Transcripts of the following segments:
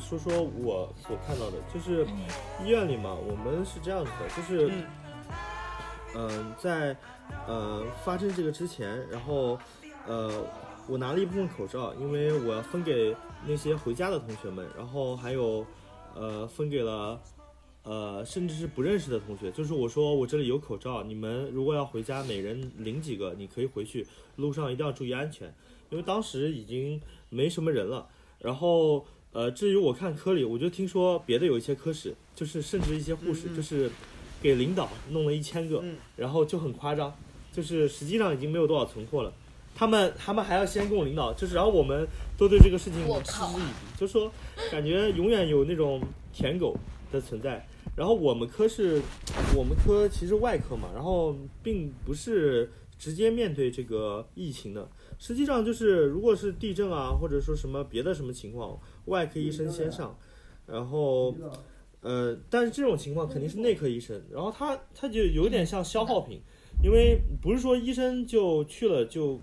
说说我所看到的，就是医院里嘛，我们是这样子的，就是，嗯、在呃发生这个之前，然后呃我拿了一部分口罩，因为我要分给那些回家的同学们，然后还有呃分给了。呃，甚至是不认识的同学，就是我说我这里有口罩，你们如果要回家，每人领几个，你可以回去，路上一定要注意安全，因为当时已经没什么人了。然后呃，至于我看科里，我就听说别的有一些科室，就是甚至一些护士，嗯嗯就是给领导弄了一千个，嗯然后就很夸张，就是实际上已经没有多少存货了。他们他们还要先跟我领导，就是然后我们都对这个事情嗤之以鼻，就说感觉永远有那种舔狗的存在。然后我们科是，我们科其实外科嘛，然后并不是直接面对这个疫情的，实际上就是如果是地震啊，或者说什么别的什么情况，外科医生先上，然后呃，但是这种情况肯定是内科医生，然后他他就有点像消耗品，因为不是说医生就去了就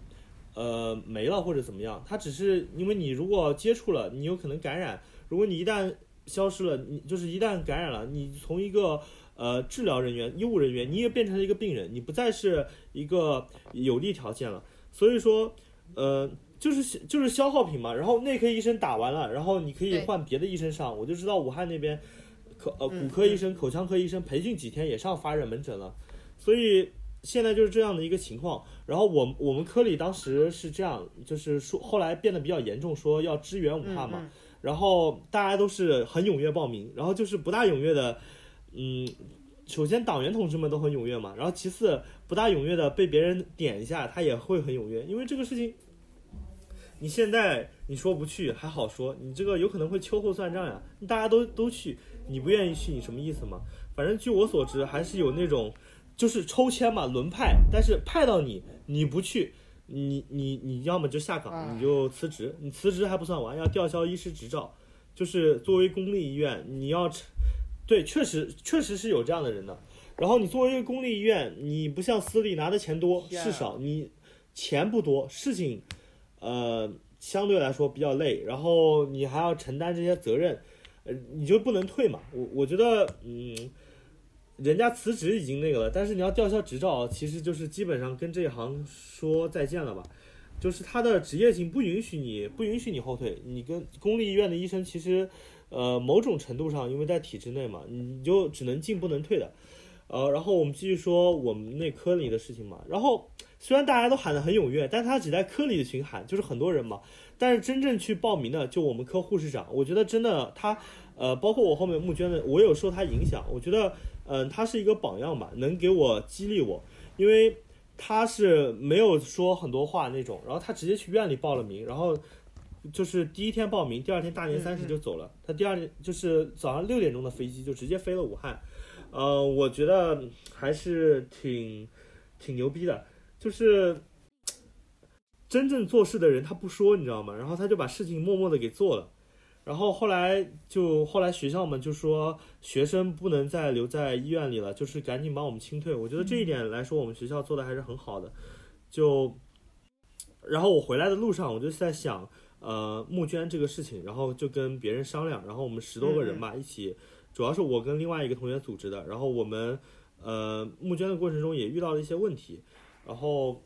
呃没了或者怎么样，他只是因为你如果接触了，你有可能感染，如果你一旦消失了，你就是一旦感染了，你从一个呃治疗人员、医务人员，你也变成了一个病人，你不再是一个有利条件了。所以说，呃，就是就是消耗品嘛。然后内科医生打完了，然后你可以换别的医生上。我就知道武汉那边口呃嗯骨科医生、口腔科医生培训几天也上发热门诊了，所以。现在就是这样的一个情况，然后我我们科里当时是这样，就是说后来变得比较严重，说要支援武汉嘛，嗯然后大家都是很踊跃报名，然后就是不大踊跃的，嗯，首先党员同志们都很踊跃嘛，然后其次不大踊跃的被别人点一下，他也会很踊跃，因为这个事情，你现在你说不去还好说，你这个有可能会秋后算账呀，大家都都去，你不愿意去，你什么意思嘛？反正据我所知，还是有那种就是抽签嘛，轮派，但是派到你你不去。你你你要么就下岗，你就辞职，你辞职还不算完，要吊销医师执照，就是作为公立医院，你要对，确实确实是有这样的人的。然后你作为一个公立医院，你不像私立拿的钱多事少，你钱不多，事情呃相对来说比较累，然后你还要承担这些责任，呃，你就不能退嘛。我我觉得，嗯，人家辞职已经那个了，但是你要吊销执照，其实就是基本上跟这一行说再见了吧。就是他的职业性不允许你不允许你后退，你跟公立医院的医生其实，呃，某种程度上因为在体制内嘛，你就只能进不能退的。呃，然后我们继续说我们那科里的事情嘛。然后虽然大家都喊得很踊跃，但他只在科里的群喊，就是很多人嘛。但是真正去报名的，就我们科护士长，我觉得真的他，呃，包括我后面募捐的，我有受他影响。我觉得，嗯、他是一个榜样吧，能给我激励我，因为他是没有说很多话那种，然后他直接去院里报了名，然后就是第一天报名，第二天大年三十就走了。他第二天就是早上六点钟的飞机就直接飞了武汉，呃，我觉得还是挺挺牛逼的，就是真正做事的人他不说，你知道吗？然后他就把事情默默的给做了。然后后来就后来学校们就说学生不能再留在医院里了，就是赶紧把我们清退。我觉得这一点来说，我们学校做的还是很好的。就，然后我回来的路上，我就在想，呃，募捐这个事情，然后就跟别人商量，然后我们十多个人吧，一起，主要是我跟另外一个同学组织的，然后我们呃募捐的过程中也遇到了一些问题，然后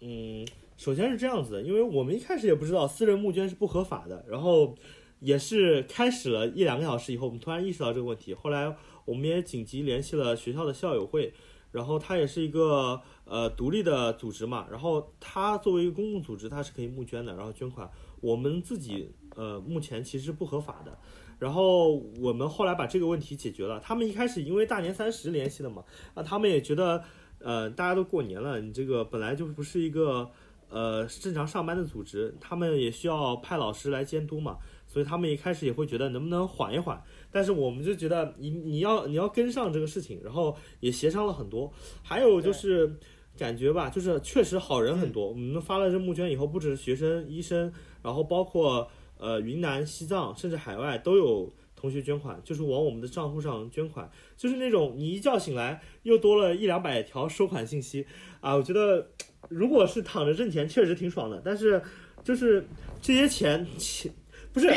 嗯，首先是这样子的，因为我们一开始也不知道私人募捐是不合法的，然后也是开始了一两个小时以后，我们突然意识到这个问题，后来我们也紧急联系了学校的校友会，然后他也是一个呃独立的组织嘛，然后它作为一个公共组织，它是可以募捐的，然后捐款，我们自己呃目前其实不合法的。然后我们后来把这个问题解决了。他们一开始因为大年三十联系的嘛，啊，他们也觉得，呃，大家都过年了，你这个本来就不是一个呃正常上班的组织，他们也需要派老师来监督嘛，所以他们一开始也会觉得能不能缓一缓。但是我们就觉得你你要你要跟上这个事情，然后也协商了很多。还有就是感觉吧，就是确实好人很多。我们发了这募捐以后，不只是学生、医生，然后包括呃云南、西藏，甚至海外都有同学捐款，就是往我们的账户上捐款，就是那种你一觉醒来又多了一两百条收款信息啊！我觉得如果是躺着挣钱，确实挺爽的，但是就是这些钱钱不是，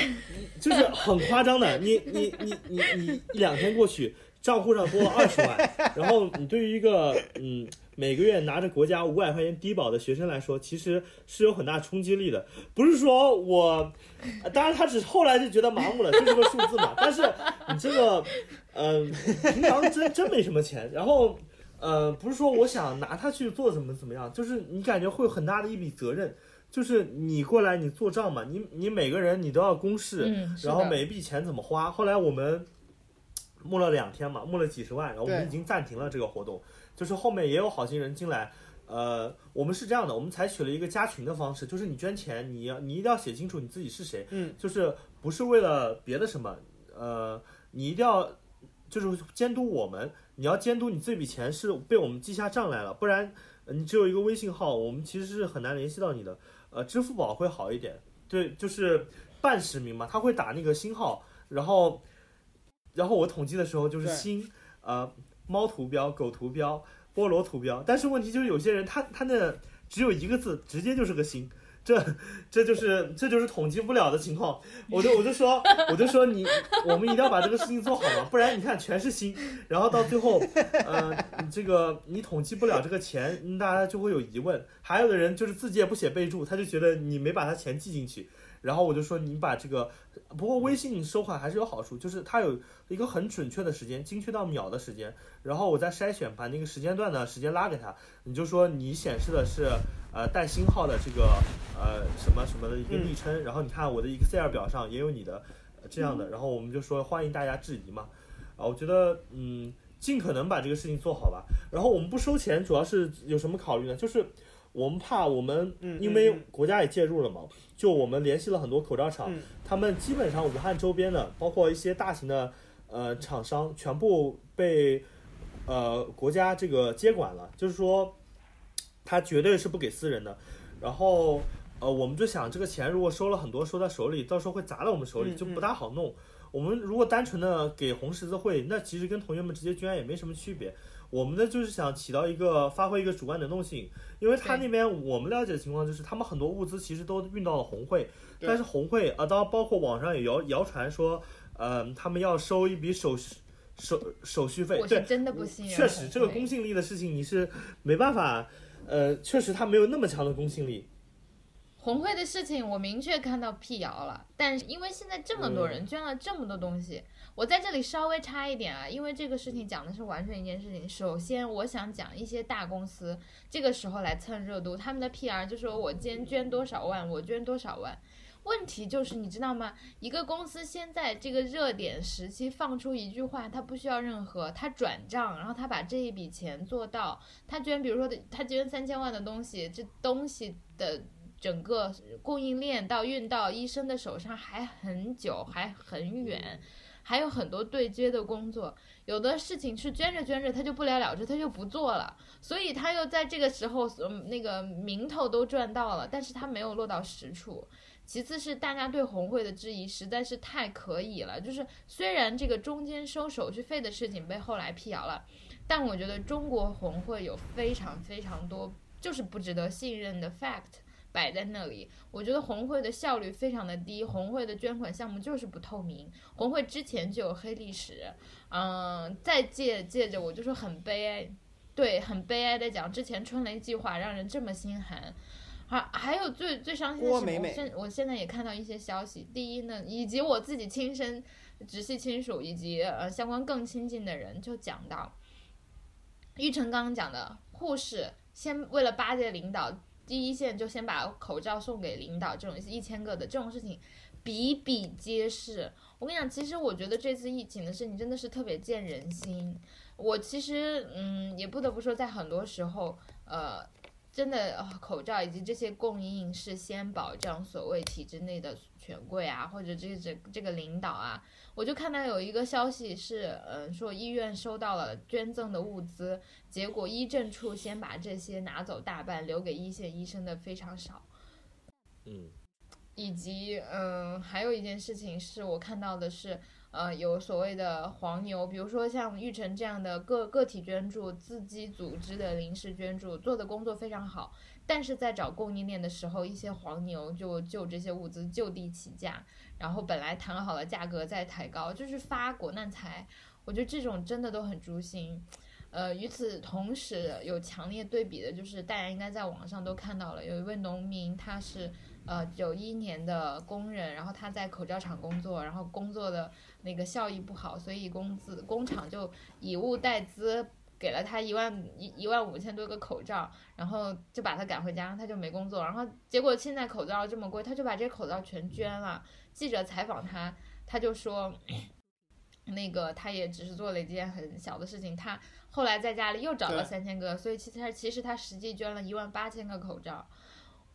就是很夸张的。你你你你你两天过去，账户上多了二十万，然后你对于一个嗯每个月拿着国家五百块钱低保的学生来说，其实是有很大冲击力的。不是说我，当然他只是后来就觉得麻木了，就是个数字嘛。但是你这个，嗯，平常真真没什么钱，然后。呃，不是说我想拿它去做怎么怎么样，就是你感觉会有很大的一笔责任，就是你过来你做账嘛，你你每个人你都要公示，然后每一笔钱怎么花。后来我们募了两天嘛，募了几十万，然后我们已经暂停了这个活动，就是后面也有好心人进来，呃，我们是这样的，我们采取了一个加群的方式，就是你捐钱，你要你一定要写清楚你自己是谁，嗯，就是不是为了别的什么，呃，你一定要就是监督我们。你要监督你这笔钱是被我们记下账来了，不然你只有一个微信号，我们其实是很难联系到你的。呃，支付宝会好一点，对，就是半实名嘛，他会打那个星号，然后，然后我统计的时候就是星，呃，猫图标、狗图标、菠萝图标，但是问题就是有些人他他那只有一个字，直接就是个星。这这就是这就是统计不了的情况，我就我就说我就说你我们一定要把这个事情做好嘛，不然你看全是心，然后到最后，呃，这个你统计不了这个钱，大家就会有疑问。还有的人就是自己也不写备注，他就觉得你没把他钱记进去。然后我就说你把这个，不过微信收款还是有好处，就是它有一个很准确的时间，精确到秒的时间。然后我再筛选，把那个时间段的时间拉给他，你就说你显示的是呃带星号的这个呃什么什么的一个昵称，然后你看我的 Excel 表上也有你的这样的，然后我们就说欢迎大家质疑嘛。啊，我觉得嗯尽可能把这个事情做好吧。然后我们不收钱，主要是有什么考虑呢？就是我们怕我们因为国家也介入了嘛。就我们联系了很多口罩厂，他们基本上武汉周边的，包括一些大型的呃厂商，全部被呃国家这个接管了。就是说，他绝对是不给私人的。然后呃，我们就想，这个钱如果收了很多，收在手里，到时候会砸到我们手里，就不大好弄。我们如果单纯的给红十字会，那其实跟同学们直接捐也没什么区别。我们的就是想起到一个发挥一个主观能动性，因为他那边我们了解的情况就是，他们很多物资其实都运到了红会，但是红会啊，当然包括网上也谣谣传说，呃，他们要收一笔手续手手续费，对，真的不信确实这个公信力的事情你是没办法，呃，确实他没有那么强的公信力。红会的事情我明确看到辟谣了，但是因为现在这么多人捐了这么多东西。我在这里稍微插一点啊，因为这个事情讲的是完全一件事情。首先，我想讲一些大公司这个时候来蹭热度，他们的 PR 就说我今天捐多少万，我捐多少万。问题就是你知道吗？一个公司现在这个热点时期放出一句话，他不需要任何，他转账，然后他把这一笔钱做到，他捐，比如说他捐三千万的东西，这东西的整个供应链到运到医生的手上还很久，还很远。还有很多对接的工作，有的事情是捐着捐着他就不了了之，他就不做了，所以他又在这个时候，嗯，那个名头都赚到了，但是他没有落到实处。其次是大家对红会的质疑实在是太可以了，就是虽然这个中间收手续费的事情被后来辟谣了，但我觉得中国红会有非常非常多就是不值得信任的 fact。摆在那里，我觉得红会的效率非常的低，红会的捐款项目就是不透明，红会之前就有黑历史，嗯，再借借着我就说很悲哀，对，很悲哀的讲，之前春雷计划让人这么心寒，还还有最最伤心的是，我现我现在也看到一些消息，第一呢，以及我自己亲身直系亲属以及呃相关更亲近的人就讲到，玉成刚刚讲的护士先为了巴结领导。第一线就先把口罩送给领导，这种一千个的这种事情比比皆是。我跟你讲，其实我觉得这次疫情的事情真的是特别见人心。我其实嗯，也不得不说，在很多时候，呃。真的，口罩以及这些供应是先保障所谓体制内的权贵啊，或者这这这个领导啊。我就看到有一个消息是，嗯，说医院收到了捐赠的物资，结果医政处先把这些拿走大半，留给一线医生的非常少。嗯，以及嗯，还有一件事情是我看到的是，呃，有所谓的黄牛，比如说像玉成这样的个个体捐助、自己组织的临时捐助，做的工作非常好。但是在找供应链的时候，一些黄牛就就这些物资就地起价，然后本来谈好了价格再抬高，就是发国难财。我觉得这种真的都很诛心。呃，与此同时，有强烈对比的就是，大家应该在网上都看到了，有一位农民，他是呃九一年的工人，然后他在口罩厂工作，然后工作的那个效益不好，所以工资工厂就以物代资，给了他一万一一万五千多个口罩，然后就把他赶回家，他就没工作，然后结果现在口罩这么贵，他就把这些口罩全捐了。记者采访他，他就说，那个他也只是做了一件很小的事情，他。后来在家里又找了三千个，所以其实他其实他实际捐了一万八千个口罩。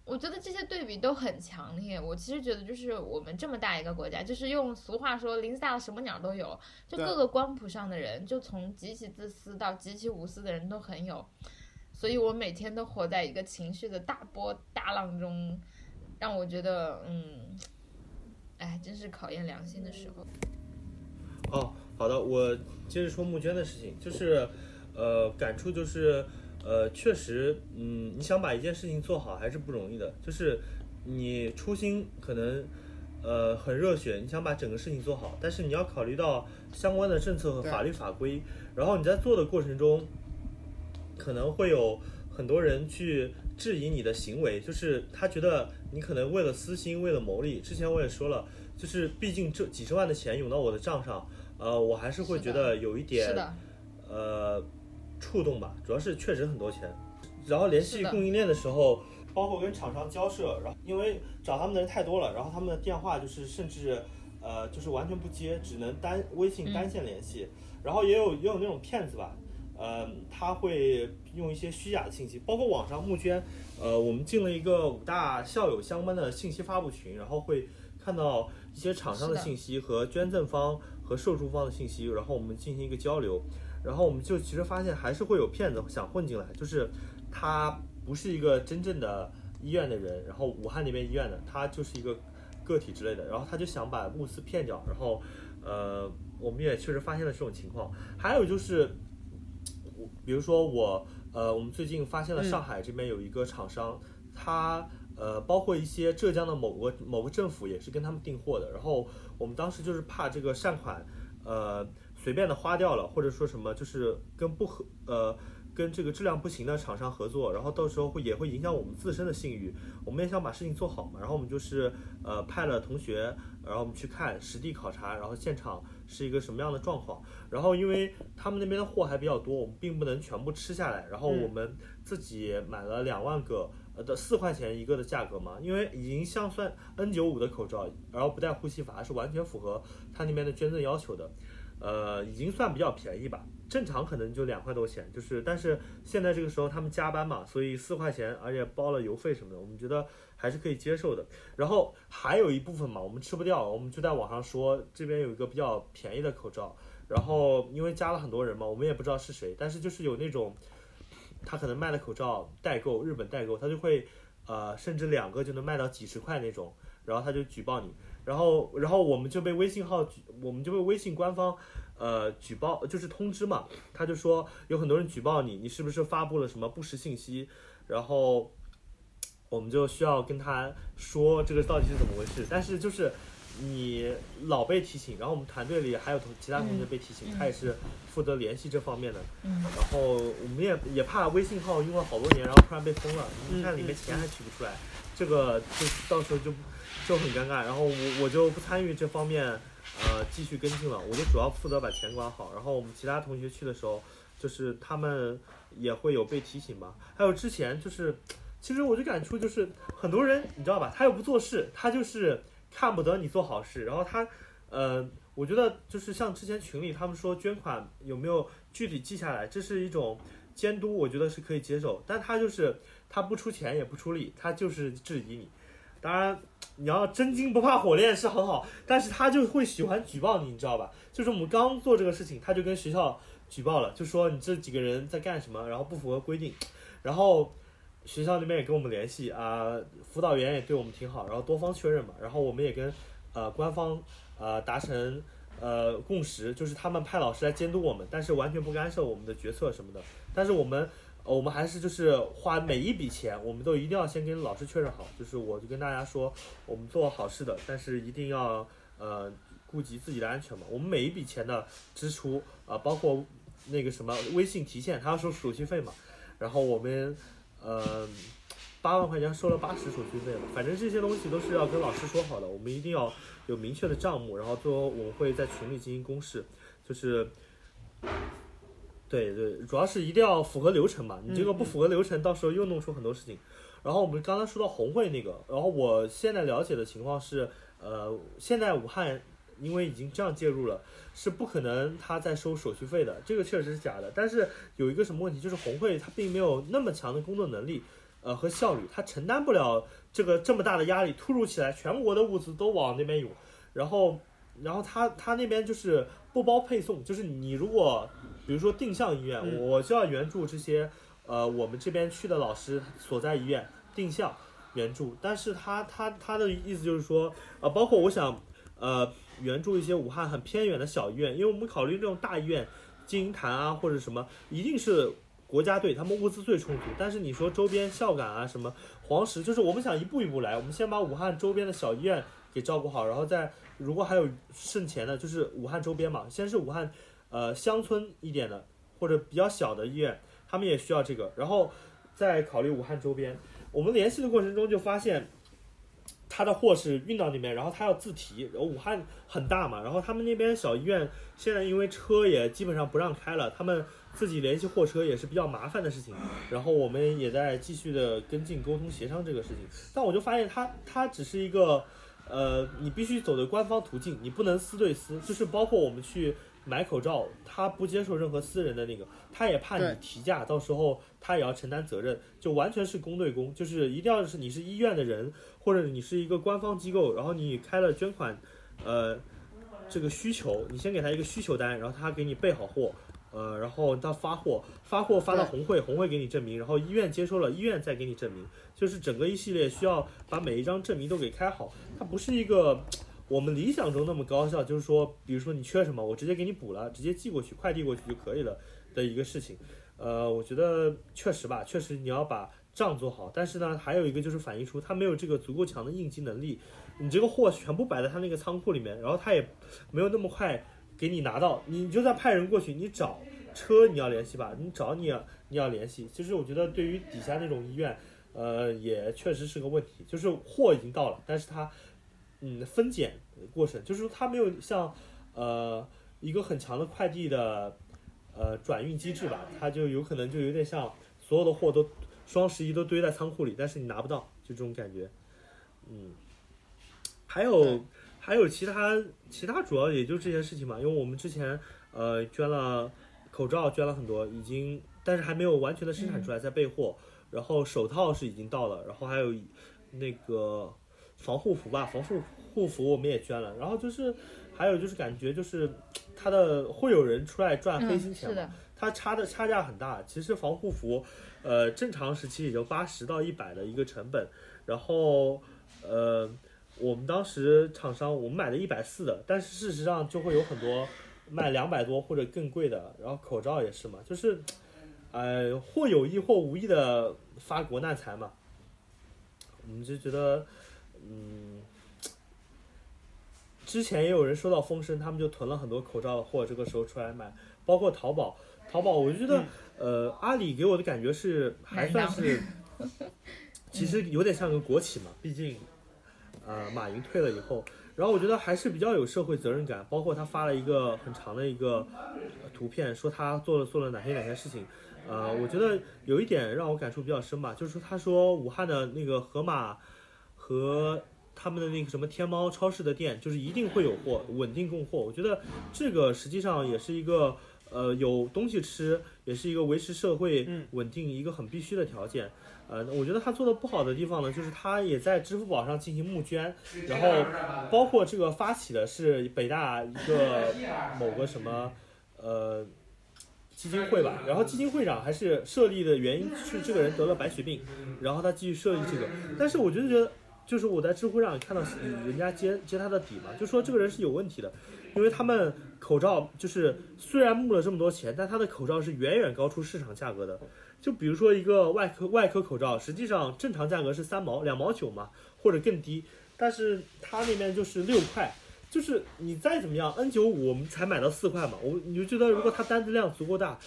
我觉得这些对比都很强烈。我其实觉得就是我们这么大一个国家，就是用俗话说，林子大了什么鸟都有，就各个光谱上的人，就从极其自私到极其无私的人都很有。所以我每天都活在一个情绪的大波大浪中，让我觉得，嗯，哎，真是考验良心的时候。哦，好的，我接着说募捐的事情，就是，呃，感触就是，呃，确实，嗯，你想把一件事情做好还是不容易的，就是你初心可能，呃，很热血，你想把整个事情做好，但是你要考虑到相关的政策和法律法规，然后你在做的过程中，可能会有很多人去质疑你的行为，就是他觉得你可能为了私心，为了牟利。之前我也说了，就是毕竟这几十万的钱涌到我的账上。呃，我还是会觉得有一点，呃，触动吧。主要是确实很多钱，然后联系供应链的时候，包括跟厂商交涉，然后因为找他们的人太多了，然后他们的电话就是甚至，呃，就是完全不接，只能单微信单线联系。然后也有也有那种骗子吧，呃，他会用一些虚假的信息，包括网上募捐，呃，我们进了一个五大校友相关的信息发布群，然后会看到一些厂商的信息和捐赠方。和受助方的信息，然后我们进行一个交流，然后我们就其实发现还是会有骗子想混进来，就是他不是一个真正的医院的人，然后武汉那边医院的，他就是一个个体之类的，然后他就想把物资骗掉，然后呃，我们也确实发现了这种情况。还有就是，我比如说我呃，我们最近发现了上海这边有一个厂商，他呃，包括一些浙江的某个某个政府也是跟他们订货的，然后。我们当时就是怕这个善款，呃，随便的花掉了，或者说什么，就是跟不合，呃，跟这个质量不行的厂商合作，然后到时候会也会影响我们自身的信誉。我们也想把事情做好嘛，然后我们就是呃派了同学，然后我们去看实地考察，然后现场是一个什么样的状况。然后因为他们那边的货还比较多，我们并不能全部吃下来，然后我们自己买了两万个。呃的四块钱一个的价格嘛，因为已经像算 N95 的口罩，然后不带呼吸阀，是完全符合他那边的捐赠要求的，呃，已经算比较便宜吧。正常可能就两块多钱，就是，但是现在这个时候他们加班嘛，所以四块钱，而且包了邮费什么的，我们觉得还是可以接受的。然后还有一部分嘛，我们吃不掉，我们就在网上说这边有一个比较便宜的口罩，然后因为加了很多人嘛，我们也不知道是谁，但是就是有那种。他可能卖的口罩代购，日本代购，他就会，呃，甚至两个就能卖到几十块那种，然后他就举报你，然后，然后我们就被微信号举，我们就被微信官方，呃，举报，就是通知嘛，他就说有很多人举报你，你是不是发布了什么不实信息，然后，我们就需要跟他说这个到底是怎么回事，但是就是。你老被提醒，然后我们团队里还有同其他同学被提醒，他也是负责联系这方面的。嗯。然后我们也也怕微信号用了好多年，然后突然被封了，你看里面钱还取不出来，这个就到时候就就很尴尬。然后我我就不参与这方面，呃，继续跟进了。我就主要负责把钱管好。然后我们其他同学去的时候，就是他们也会有被提醒吧。还有之前就是，其实我就感触就是，很多人你知道吧，他又不做事，他就是。看不得你做好事，然后他，呃，我觉得就是像之前群里他们说捐款有没有具体记下来，这是一种监督，我觉得是可以接受。但他就是他不出钱也不出力，他就是质疑你。当然你要真金不怕火炼是很好，但是他就会喜欢举报你，你知道吧？就是我们刚做这个事情，他就跟学校举报了，就说你这几个人在干什么，然后不符合规定，然后。学校那边也跟我们联系啊，辅导员也对我们挺好，然后多方确认嘛，然后我们也跟呃官方呃达成呃共识，就是他们派老师来监督我们，但是完全不干涉我们的决策什么的。但是我们我们还是就是花每一笔钱，我们都一定要先跟老师确认好，就是我就跟大家说，我们做好事的，但是一定要呃顾及自己的安全嘛。我们每一笔钱的支出啊、包括那个什么微信提现，他要收手续费嘛，然后我们呃。八万块钱收了八十手续费嘛，反正这些东西都是要跟老师说好的，我们一定要有明确的账目，然后最后我们会在群里进行公示，就是，对对，主要是一定要符合流程嘛，你这个不符合流程，到时候又弄出很多事情。然后我们刚才说到红会那个，然后我现在了解的情况是，呃，现在武汉因为已经这样介入了，是不可能他再收手续费的，这个确实是假的。但是有一个什么问题，就是红会它并没有那么强的工作能力，呃和效率，它承担不了这个这么大的压力，突如其来全国的物资都往那边涌，然后然后他他那边就是不包配送，就是你如果比如说定向医院，嗯我就要援助这些呃我们这边去的老师所在医院定向援助，但是他他他的意思就是说，呃，包括我想呃援助一些武汉很偏远的小医院，因为我们考虑这种大医院，金银潭啊或者什么，一定是国家队，他们物资最充足。但是你说周边孝感啊什么黄石，就是我们想一步一步来，我们先把武汉周边的小医院给照顾好，然后再如果还有剩钱的，就是武汉周边嘛，先是武汉呃乡村一点的或者比较小的医院，他们也需要这个，然后再考虑武汉周边。我们联系的过程中就发现，他的货是运到那边，然后他要自提。然后武汉很大嘛，然后他们那边小医院现在因为车也基本上不让开了，他们自己联系货车也是比较麻烦的事情。然后我们也在继续的跟进沟通协商这个事情。但我就发现他他只是一个，呃，你必须走的官方途径，你不能私对私，就是包括我们去。买口罩，他不接受任何私人的那个，他也怕你提价，到时候他也要承担责任，就完全是公对公，就是一定要是你是医院的人，或者你是一个官方机构，然后你开了捐款，呃，这个需求，你先给他一个需求单，然后他给你备好货，呃，然后到发货，发货发到红会，红会给你证明，然后医院接收了，医院再给你证明，就是整个一系列需要把每一张证明都给开好，它不是一个。我们理想中那么高效，就是说，比如说你缺什么，我直接给你补了，直接寄过去，快递过去就可以了的一个事情。呃，我觉得确实吧，确实你要把账做好，但是呢，还有一个就是反映出他没有这个足够强的应急能力。你这个货全部摆在他那个仓库里面，然后他也没有那么快给你拿到，你就算派人过去，你找车你要联系吧，你找你你要联系。其实我觉得对于底下那种医院，呃，也确实是个问题，就是货已经到了，但是它嗯分拣过程，就是说它没有像呃一个很强的快递的呃转运机制吧，它就有可能就有点像所有的货都双十一都堆在仓库里，但是你拿不到，就这种感觉。嗯，还有还有其他其他主要也就这些事情嘛，因为我们之前呃捐了口罩，捐了很多，已经但是还没有完全的生产出来，在备货。然后手套是已经到了，然后还有那个防护服吧，防护护服我们也捐了。然后就是还有就是感觉就是他的会有人出来赚黑心嗯，钱嘛，是的，它差的差价很大。其实防护服，呃，正常时期也就八十到一百的一个成本，然后呃，我们当时厂商我们买的一百四的，但是事实上就会有很多卖两百多或者更贵的，然后口罩也是嘛，就是呃或有意或无意的发国难财嘛。我们就觉得，嗯，之前也有人收到风声，他们就囤了很多口罩的货，这个时候出来买，包括淘宝，淘宝我就觉得，呃，阿里给我的感觉是还算是，其实有点像个国企嘛，毕竟，呃，马云退了以后，然后我觉得还是比较有社会责任感，包括他发了一个很长的一个呃图片，说他做了做了哪些哪些事情，呃，我觉得有一点让我感触比较深吧，就是说他说武汉的那个盒马和他们的那个什么天猫超市的店，就是一定会有货，稳定供货。我觉得这个实际上也是一个呃有东西吃，也是一个维持社会嗯稳定一个很必须的条件。呃，我觉得他做的不好的地方呢，就是他也在支付宝上进行募捐，然后包括这个发起的是北大一个 某个什么呃基金会吧，然后基金会长还是设立的原因是这个人得了白血病，然后他继续设立这个，但是我就觉得就是我在知乎上也看到人家揭揭他的底嘛，就说这个人是有问题的，因为他们口罩就是虽然募了这么多钱，但它的口罩是远远高出市场价格的。就比如说一个外科外科口罩，实际上正常价格是三毛两毛九嘛，或者更低，但是他那边就是六块。就是你再怎么样，N 九五我们才买到四块嘛，我你就觉得如果它单子量足够大，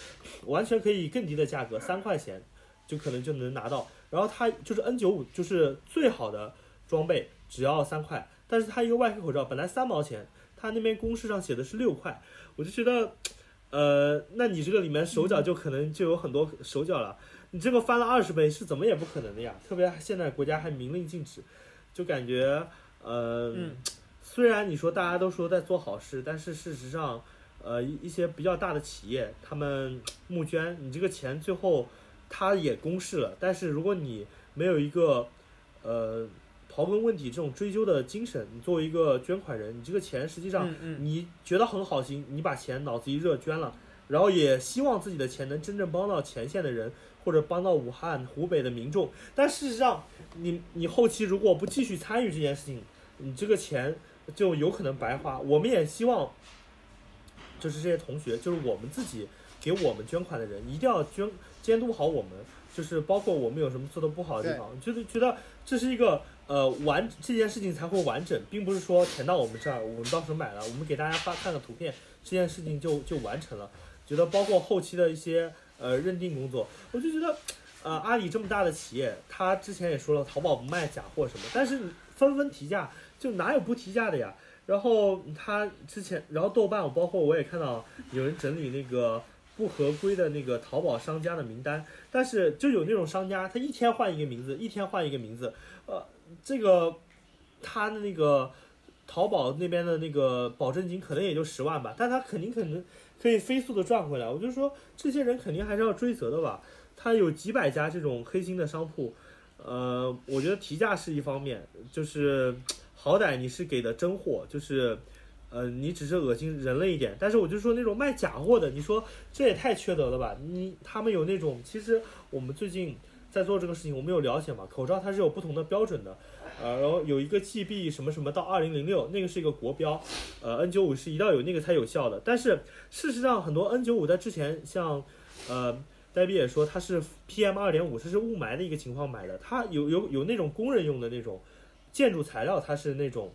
完全可以更低的价格，三块钱就可能就能拿到。然后它就是 N 九五就是最好的装备，只要三块，但是它一个外科口罩本来三毛钱，它那边公式上写的是六块，我就觉得。呃，那你这个里面手脚就可能就有很多手脚了，你这个翻了二十倍是怎么也不可能的呀！特别现在国家还明令禁止，就感觉，呃，虽然你说大家都说在做好事，但是事实上，呃，一一些比较大的企业他们募捐，你这个钱最后他也公示了，但是如果你没有一个，呃。刨根问底这种追究的精神，你作为一个捐款人，你这个钱实际上你觉得很好心，你把钱脑子一热捐了，然后也希望自己的钱能真正帮到前线的人，或者帮到武汉、湖北的民众。但事实上，你你后期如果不继续参与这件事情，你这个钱就有可能白花。我们也希望，就是这些同学，就是我们自己给我们捐款的人，一定要捐监督好我们，就是包括我们有什么做的不好的地方，就是觉得这是一个。呃，完这件事情才会完整，并不是说填到我们这儿，我们到时候买了，我们给大家发看个图片，这件事情就就完成了。觉得包括后期的一些呃认定工作，我就觉得，呃，阿里这么大的企业，他之前也说了，淘宝不卖假货什么，但是纷纷提价，就哪有不提价的呀？然后他之前，然后豆瓣，我包括我也看到有人整理那个不合规的那个淘宝商家的名单，但是就有那种商家，他一天换一个名字，一天换一个名字，这个他的那个淘宝那边的那个保证金可能也就十万吧，但他肯定可能可以飞速的赚回来。我就说这些人肯定还是要追责的吧。他有几百家这种黑心的商铺，呃，我觉得提价是一方面，就是好歹你是给的真货，就是呃你只是恶心人了一点。但是我就说那种卖假货的，你说这也太缺德了吧？你他们有那种，其实我们最近。在做这个事情，我们有了解嘛？口罩它是有不同的标准的，呃，然后有一个 GB 什么什么到二零零六，那个是一个国标，呃，N 九五是一定要有那个才有效的。但是事实上，很多 N 九五在之前，像呃，戴比也说它是 PM 二点五，这是雾霾的一个情况买的，它有有有那种工人用的那种建筑材料，它是那种，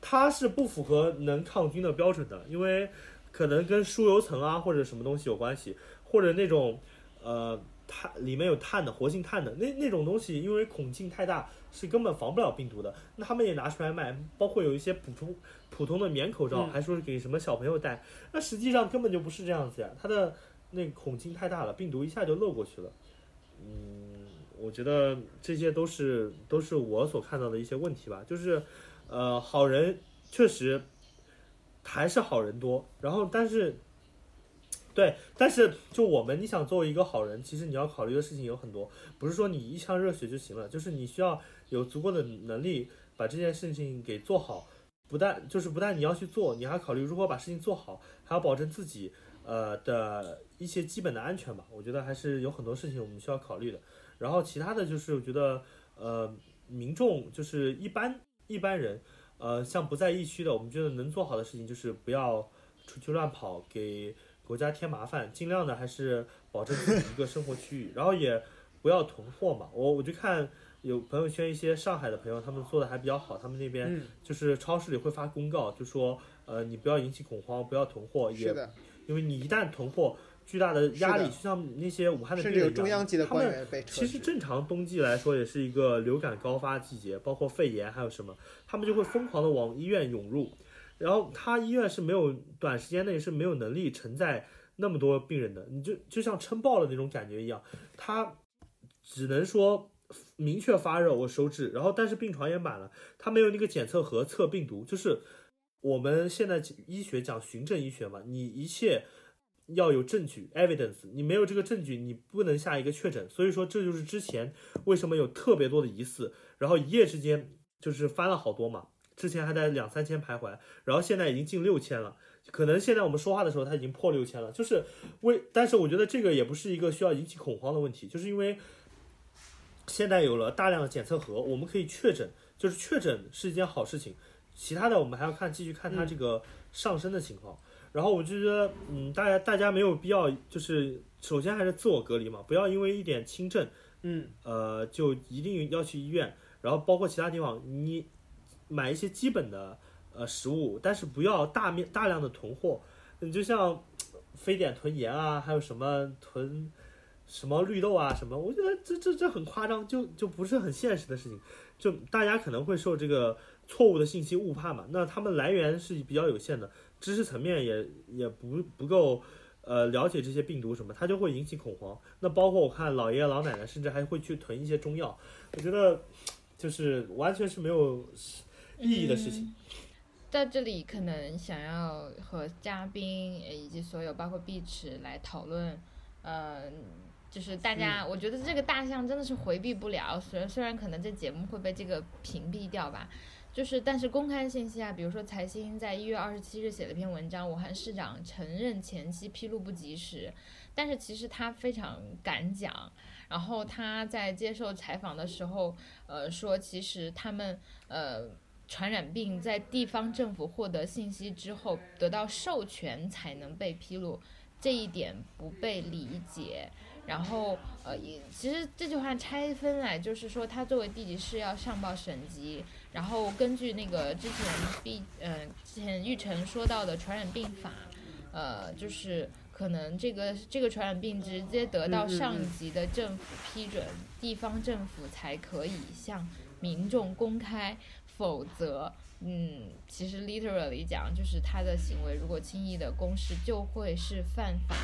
它是不符合能抗菌的标准的，因为可能跟疏油层啊或者什么东西有关系，或者那种呃。碳里面有碳的活性炭的那那种东西，因为孔径太大，是根本防不了病毒的。那他们也拿出来卖，包括有一些普通普通的棉口罩，还说是给什么小朋友戴，那实际上根本就不是这样子呀。它的那孔径太大了，病毒一下就漏过去了。嗯，我觉得这些都是都是我所看到的一些问题吧。就是，呃，好人确实还是好人多，然后但是。对，但是就我们，你想作为一个好人，其实你要考虑的事情有很多，不是说你一腔热血就行了，就是你需要有足够的能力把这件事情给做好。不但就是不但你要去做，你还考虑如何把事情做好，还要保证自己呃的一些基本的安全吧。我觉得还是有很多事情我们需要考虑的。然后其他的就是我觉得呃民众就是一般一般人，呃像不在疫区的，我们觉得能做好的事情就是不要出去乱跑，给。国家添麻烦，尽量的还是保证自己一个生活区域，然后也不要囤货嘛。我我就看有朋友圈一些上海的朋友，他们做的还比较好，他们那边就是超市里会发公告，就说呃你不要引起恐慌，不要囤货，也因为你一旦囤货，巨大的压力，就像那些武汉的病人一样，他们其实正常冬季来说也是一个流感高发季节，包括肺炎还有什么，他们就会疯狂的往医院涌入。然后他医院是没有短时间内是没有能力承载那么多病人的，你就就像撑爆了那种感觉一样，他只能说明确发热我收治，然后但是病床也满了，他没有那个检测盒测病毒，就是我们现在医学讲循证医学嘛，你一切要有证据 evidence，你没有这个证据你不能下一个确诊，所以说这就是之前为什么有特别多的疑似，然后一夜之间就是翻了好多嘛。之前还在两三千徘徊，然后现在已经近六千了，可能现在我们说话的时候，它已经破六千了。就是为，但是我觉得这个也不是一个需要引起恐慌的问题，就是因为现在有了大量的检测盒，我们可以确诊就是确诊是一件好事情，其他的我们还要看继续看它这个上升的情况。然后我就觉得，嗯，大家大家没有必要，就是首先还是自我隔离嘛，不要因为一点轻症，嗯，呃，就一定要去医院。然后包括其他地方，你买一些基本的呃食物，但是不要大面大量的囤货。你就像非典囤盐啊，还有什么囤什么绿豆啊什么，我觉得这这这很夸张，就就不是很现实的事情。就大家可能会受这个错误的信息误判嘛，那他们来源是比较有限的，知识层面也也不不够。呃，了解这些病毒什么，它就会引起恐慌。那包括我看老爷爷老奶奶，甚至还会去囤一些中药。我觉得。就是完全是没有意义的事情。在这里，可能想要和嘉宾以及所有包括碧池来讨论，呃，就是大家，我觉得这个大象真的是回避不了。虽然虽然可能这节目会被这个屏蔽掉吧，就是但是公开信息啊，比如说财新在一月二十七日写了篇文章，武汉市长承认前期披露不及时，但是其实他非常敢讲。然后他在接受采访的时候，呃，说其实他们呃传染病在地方政府获得信息之后得到授权才能被披露，这一点不被理解。然后呃，也其实这句话拆分来就是说，他作为地级市要上报省级，然后根据那个之前毕嗯之前玉成说到的传染病法，呃，就是。可能这个这个传染病直接得到上级的政府批准，地方政府才可以向民众公开，否则，嗯，其实 literally 讲，就是他的行为如果轻易的公示，就会是犯法。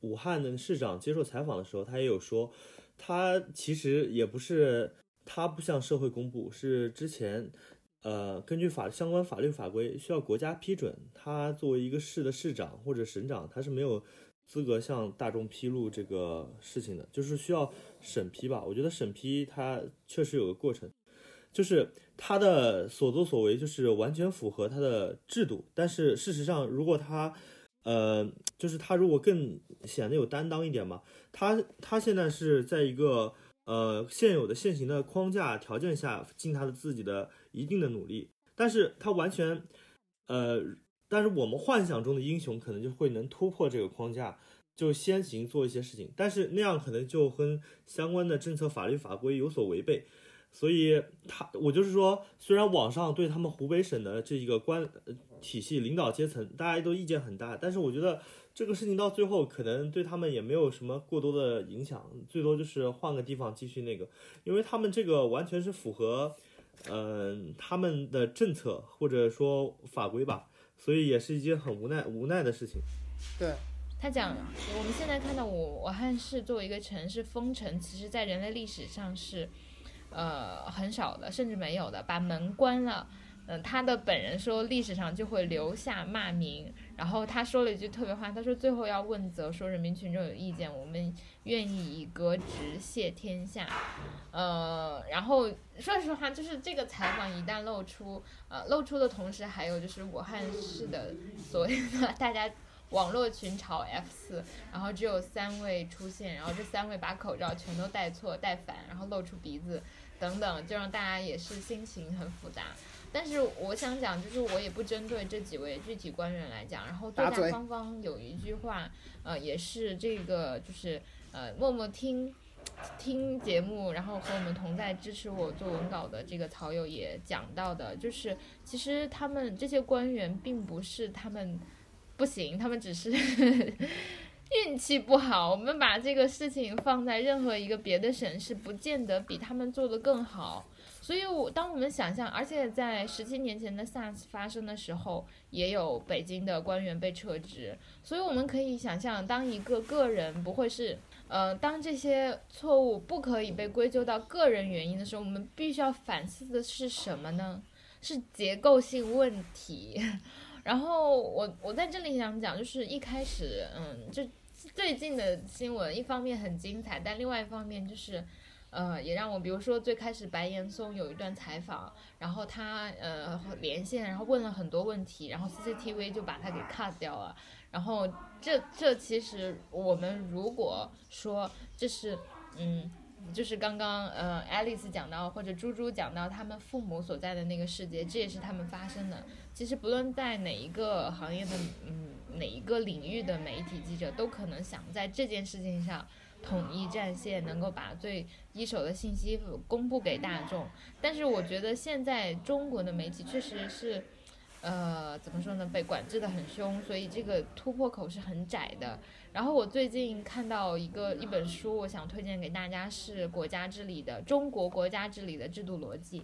武汉的市长接受采访的时候，他也有说，他其实也不是他不向社会公布，是之前。呃，根据法相关法律法规，需要国家批准。他作为一个市的市长或者省长，他是没有资格向大众披露这个事情的，就是需要审批吧。我觉得审批他确实有个过程，就是他的所作所为就是完全符合他的制度。但是事实上，如果他，呃，就是他如果更显得有担当一点嘛，他他现在是在一个。呃，现有的现行的框架条件下，尽他的自己的一定的努力，但是他完全，呃，但是我们幻想中的英雄可能就会能突破这个框架，就先行做一些事情，但是那样可能就跟相关的政策、法律法规有所违背，所以他，我就是说，虽然网上对他们湖北省的这一个官体系领导阶层大家都意见很大，但是我觉得。这个事情到最后可能对他们也没有什么过多的影响，最多就是换个地方继续那个，因为他们这个完全是符合，嗯，他们的政策或者说法规吧，所以也是一件很无奈无奈的事情。对他讲，我们现在看到武武汉市作为一个城市封城，其实在人类历史上是，呃，很少的，甚至没有的，把门关了。嗯，他的本人说历史上就会留下骂名，然后他说了一句特别话，他说最后要问责，说人民群众有意见，我们愿意以革职谢天下。呃，然后说实话，就是这个采访一旦露出，呃，露出的同时，还有就是武汉市的所谓的大家网络群嘲 F 四，然后只有三位出现，然后这三位把口罩全都戴错戴反，然后露出鼻子等等，就让大家也是心情很复杂。但是我想讲，就是我也不针对这几位具体官员来讲，然后对大方方有一句话，呃，也是这个就是呃默默听听节目，然后和我们同在支持我做文稿的这个曹友也讲到的，就是其实他们这些官员并不是他们不行，他们只是运气不好。我们把这个事情放在任何一个别的省市，不见得比他们做的更好。所以，我当我们想象，而且在十七年前的 SARS 发生的时候，也有北京的官员被撤职。所以，我们可以想象，当一个个人不会是，呃，当这些错误不可以被归咎到个人原因的时候，我们必须要反思的是什么呢？是结构性问题。然后，我我在这里想讲，就是一开始，嗯，就最近的新闻，一方面很精彩，但另外一方面就是。呃，也让我，比如说最开始白岩松有一段采访，然后他呃连线，然后问了很多问题，然后 CCTV 就把他给 cut 掉了。然后这这其实我们如果说这是嗯就是刚刚呃，Alice 讲到或者猪猪讲到他们父母所在的那个世界，这也是他们发生的。其实不论在哪一个行业的嗯哪一个领域的媒体记者，都可能想在这件事情上统一战线，能够把最一手的信息公布给大众。但是我觉得现在中国的媒体确实是。呃，怎么说呢？被管制的很凶，所以这个突破口是很窄的。然后我最近看到一个一本书，我想推荐给大家，是《国家治理的中国国家治理的制度逻辑》。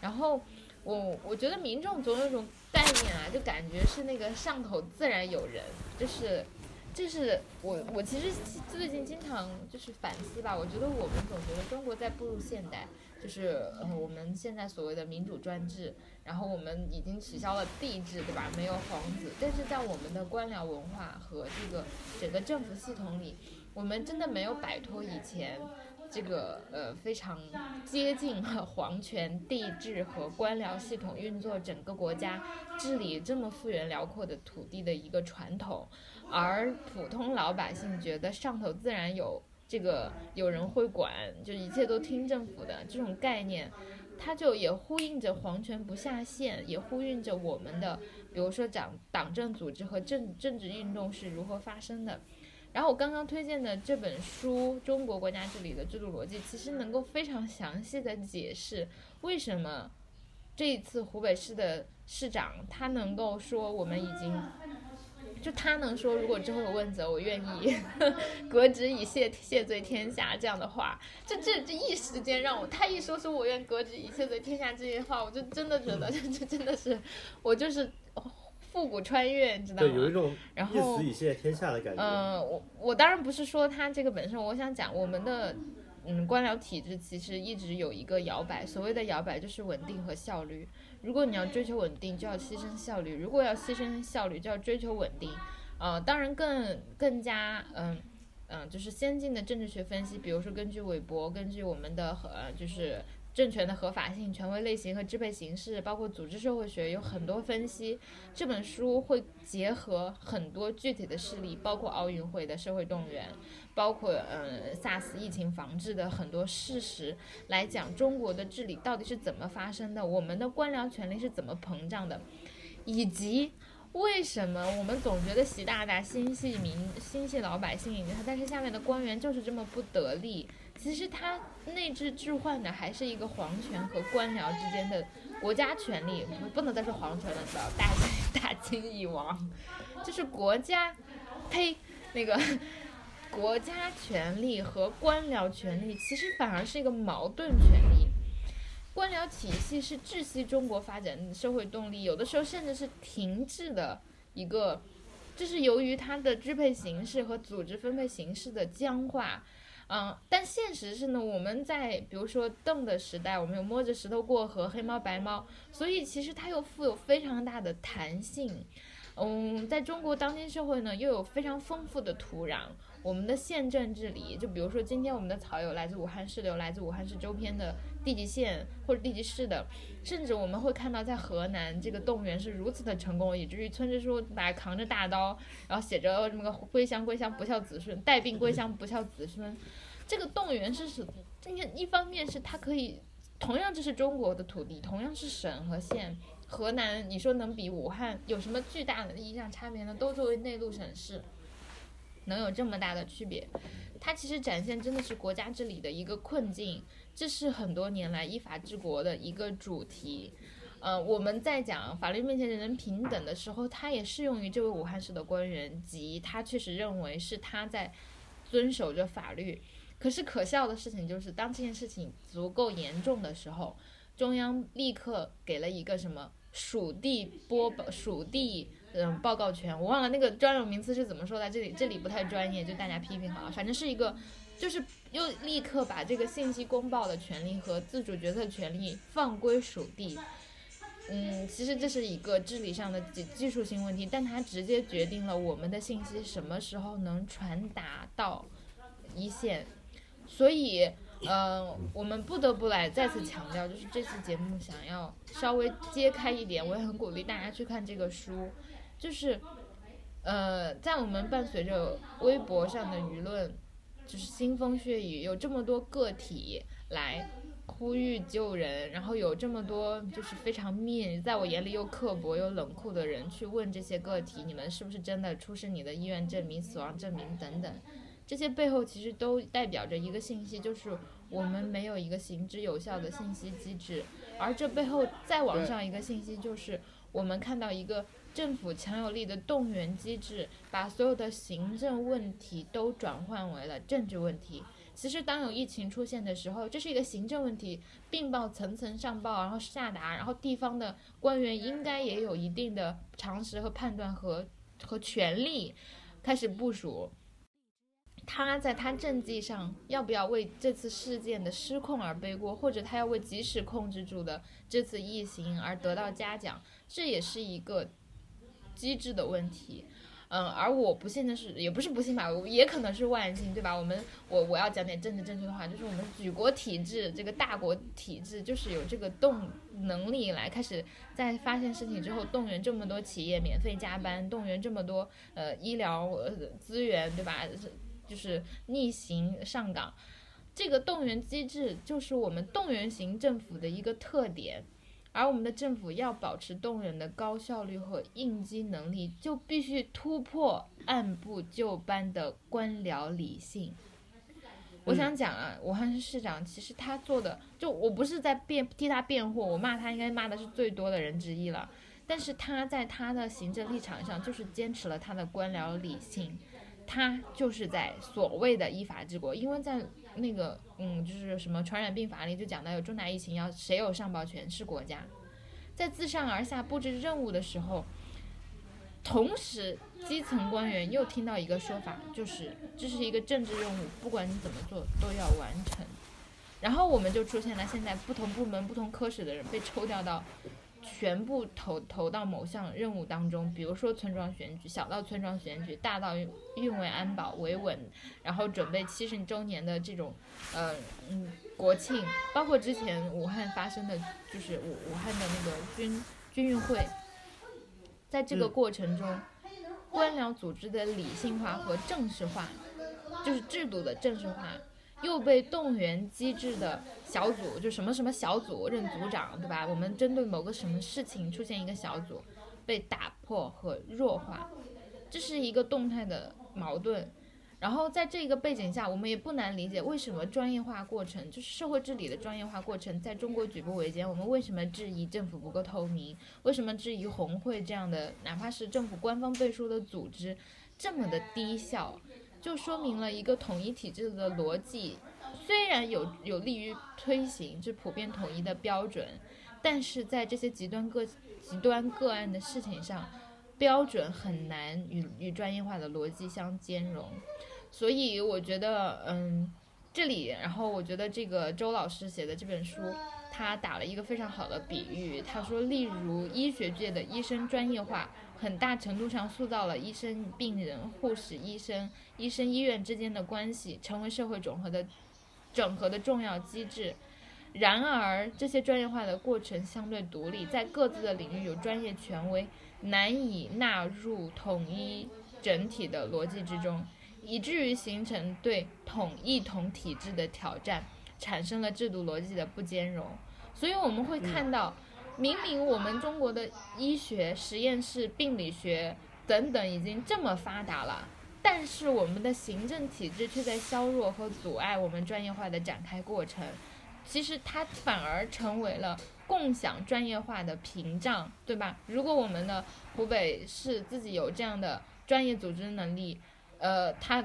然后我我觉得民众总有一种概念啊，就感觉是那个上头自然有人，就是。就是我，我其实最近经常就是反思吧。我觉得我们总觉得中国在步入现代，就是呃我们现在所谓的民主专制，然后我们已经取消了帝制，对吧？没有皇子，但是在我们的官僚文化和这个整个政府系统里，我们真的没有摆脱以前这个呃非常接近皇权帝制和官僚系统运作整个国家治理这么幅员辽阔的土地的一个传统。而普通老百姓觉得上头自然有这个有人会管，就一切都听政府的这种概念，它就也呼应着皇权不下线，也呼应着我们的，比如说党党政组织和政政治运动是如何发生的。然后我刚刚推荐的这本书《中国国家治理的制度逻辑》，其实能够非常详细的解释为什么这一次湖北市的市长他能够说我们已经。就他能说，如果之后有问责，我愿意 革职以谢谢罪天下这样的话，就这这一时间让我他一说说我愿革职以谢罪天下这些话，我就真的觉得 这这真的是我就是复古穿越，你知道吗？对，有一种一死以谢天下的感觉。嗯，我我当然不是说他这个本身，我想讲我们的。嗯，官僚体制其实一直有一个摇摆，所谓的摇摆就是稳定和效率。如果你要追求稳定，就要牺牲效率；如果要牺牲效率，就要追求稳定。呃，当然更更加嗯嗯，就是先进的政治学分析，比如说根据韦伯，根据我们的呃就是。政权的合法性、权威类型和支配形式，包括组织社会学，有很多分析。这本书会结合很多具体的事例，包括奥运会的社会动员，包括嗯 SARS 疫情防治的很多事实，来讲中国的治理到底是怎么发生的，我们的官僚权力是怎么膨胀的，以及为什么我们总觉得习大大心系民、心系老百姓，但是下面的官员就是这么不得力。其实他内置置换的还是一个皇权和官僚之间的国家权力，不能再说皇权了，知道大清 大清已亡，就是国家，呸，那个国家权力和官僚权力其实反而是一个矛盾权力，官僚体系是窒息中国发展社会动力，有的时候甚至是停滞的一个，这是由于它的支配形式和组织分配形式的僵化。嗯，但现实是呢，我们在比如说邓的时代，我们有摸着石头过河，黑猫白猫，所以其实它又富有非常大的弹性。嗯，在中国当今社会呢，又有非常丰富的土壤。我们的县镇治理，就比如说今天我们的草有来自武汉市的，有来自武汉市周边的地级县或者地级市的，甚至我们会看到在河南这个动员是如此的成功，以至于村支书来扛着大刀，然后写着这么个归乡归乡不孝子孙，带病归乡不孝子孙。这个动员是是，今天一方面是它可以，同样这是中国的土地，同样是省和县，河南你说能比武汉有什么巨大的意义上差别呢？都作为内陆省市，能有这么大的区别，它其实展现真的是国家治理的一个困境，这是很多年来依法治国的一个主题。呃，我们在讲法律面前人人平等的时候，它也适用于这位武汉市的官员及他确实认为是他在遵守着法律。可是可笑的事情就是，当这件事情足够严重的时候，中央立刻给了一个什么属地播报、属地嗯报告权，我忘了那个专有名词是怎么说的，这里这里不太专业，就大家批评好了。反正是一个，就是又立刻把这个信息公报的权利和自主决策权利放归属地。嗯，其实这是一个治理上的技技术性问题，但它直接决定了我们的信息什么时候能传达到一线。所以，嗯，我们不得不来再次强调，就是这期节目想要稍微揭开一点，我也很鼓励大家去看这个书，就是，呃，在我们伴随着微博上的舆论，就是腥风血雨，有这么多个体来呼吁救人，然后有这么多就是非常 mean，在我眼里又刻薄又冷酷的人去问这些个体，你们是不是真的出示你的医院证明、死亡证明等等，这些背后其实都代表着一个信息，就是我们没有一个行之有效的信息机制，而这背后再往上一个信息就是我们看到一个。政府强有力的动员机制，把所有的行政问题都转换为了政治问题。其实，当有疫情出现的时候，这是一个行政问题，病报层层上报，然后下达，然后地方的官员应该也有一定的常识和判断和和权利，开始部署。他在他政绩上要不要为这次事件的失控而背锅，或者他要为及时控制住的这次疫情而得到嘉奖，这也是一个。机制的问题，嗯，而我不信的是，也不是不信吧，也可能是万幸，对吧？我们，我我要讲点政治正确的话，就是我们举国体制，这个大国体制，就是有这个动能力来开始在发现事情之后，动员这么多企业免费加班，动员这么多呃医疗资源，对吧？就是逆行上岗，这个动员机制就是我们动员型政府的一个特点。而我们的政府要保持动员的高效率和应激能力，就必须突破按部就班的官僚理性。我想讲啊，武汉市市长其实他做的，就我不是在辩替他辩护，我骂他应该骂的是最多的人之一了。但是他在他的行政立场上，就是坚持了他的官僚理性，他就是在所谓的依法治国，因为在。那个，嗯，就是什么传染病法里就讲到有重大疫情要谁有上报权是国家，在自上而下布置任务的时候，同时基层官员又听到一个说法，就是这是一个政治任务，不管你怎么做都要完成，然后我们就出现了现在不同部门、不同科室的人被抽调到。全部投投到某项任务当中，比如说村庄选举，小到村庄选举，大到运维安保维稳，然后准备七十周年的这种，呃嗯国庆，包括之前武汉发生的就是武武汉的那个军军运会，在这个过程中，官僚组织的理性化和正式化，就是制度的正式化。又被动员机制的小组，就什么什么小组任组长，对吧？我们针对某个什么事情出现一个小组，被打破和弱化，这是一个动态的矛盾。然后在这个背景下，我们也不难理解为什么专业化过程，就是社会治理的专业化过程，在中国举步维艰。我们为什么质疑政府不够透明？为什么质疑红会这样的，哪怕是政府官方背书的组织，这么的低效？就说明了一个统一体制的逻辑，虽然有有利于推行这普遍统一的标准，但是在这些极端个极端个案的事情上，标准很难与与专业化的逻辑相兼容。所以我觉得，嗯，这里，然后我觉得这个周老师写的这本书，他打了一个非常好的比喻，他说，例如医学界的医生专业化。很大程度上塑造了医生、病人、护士、医生、医生医院之间的关系，成为社会整合的、整合的重要机制。然而，这些专业化的过程相对独立，在各自的领域有专业权威，难以纳入统一整体的逻辑之中，以至于形成对统一统体制的挑战，产生了制度逻辑的不兼容。所以，我们会看到。明明我们中国的医学实验室、病理学等等已经这么发达了，但是我们的行政体制却在削弱和阻碍我们专业化的展开过程。其实它反而成为了共享专业化的屏障，对吧？如果我们的湖北是自己有这样的专业组织能力，呃，它